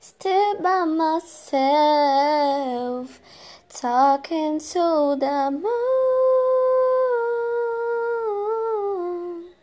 Still by myself, talking to the moon.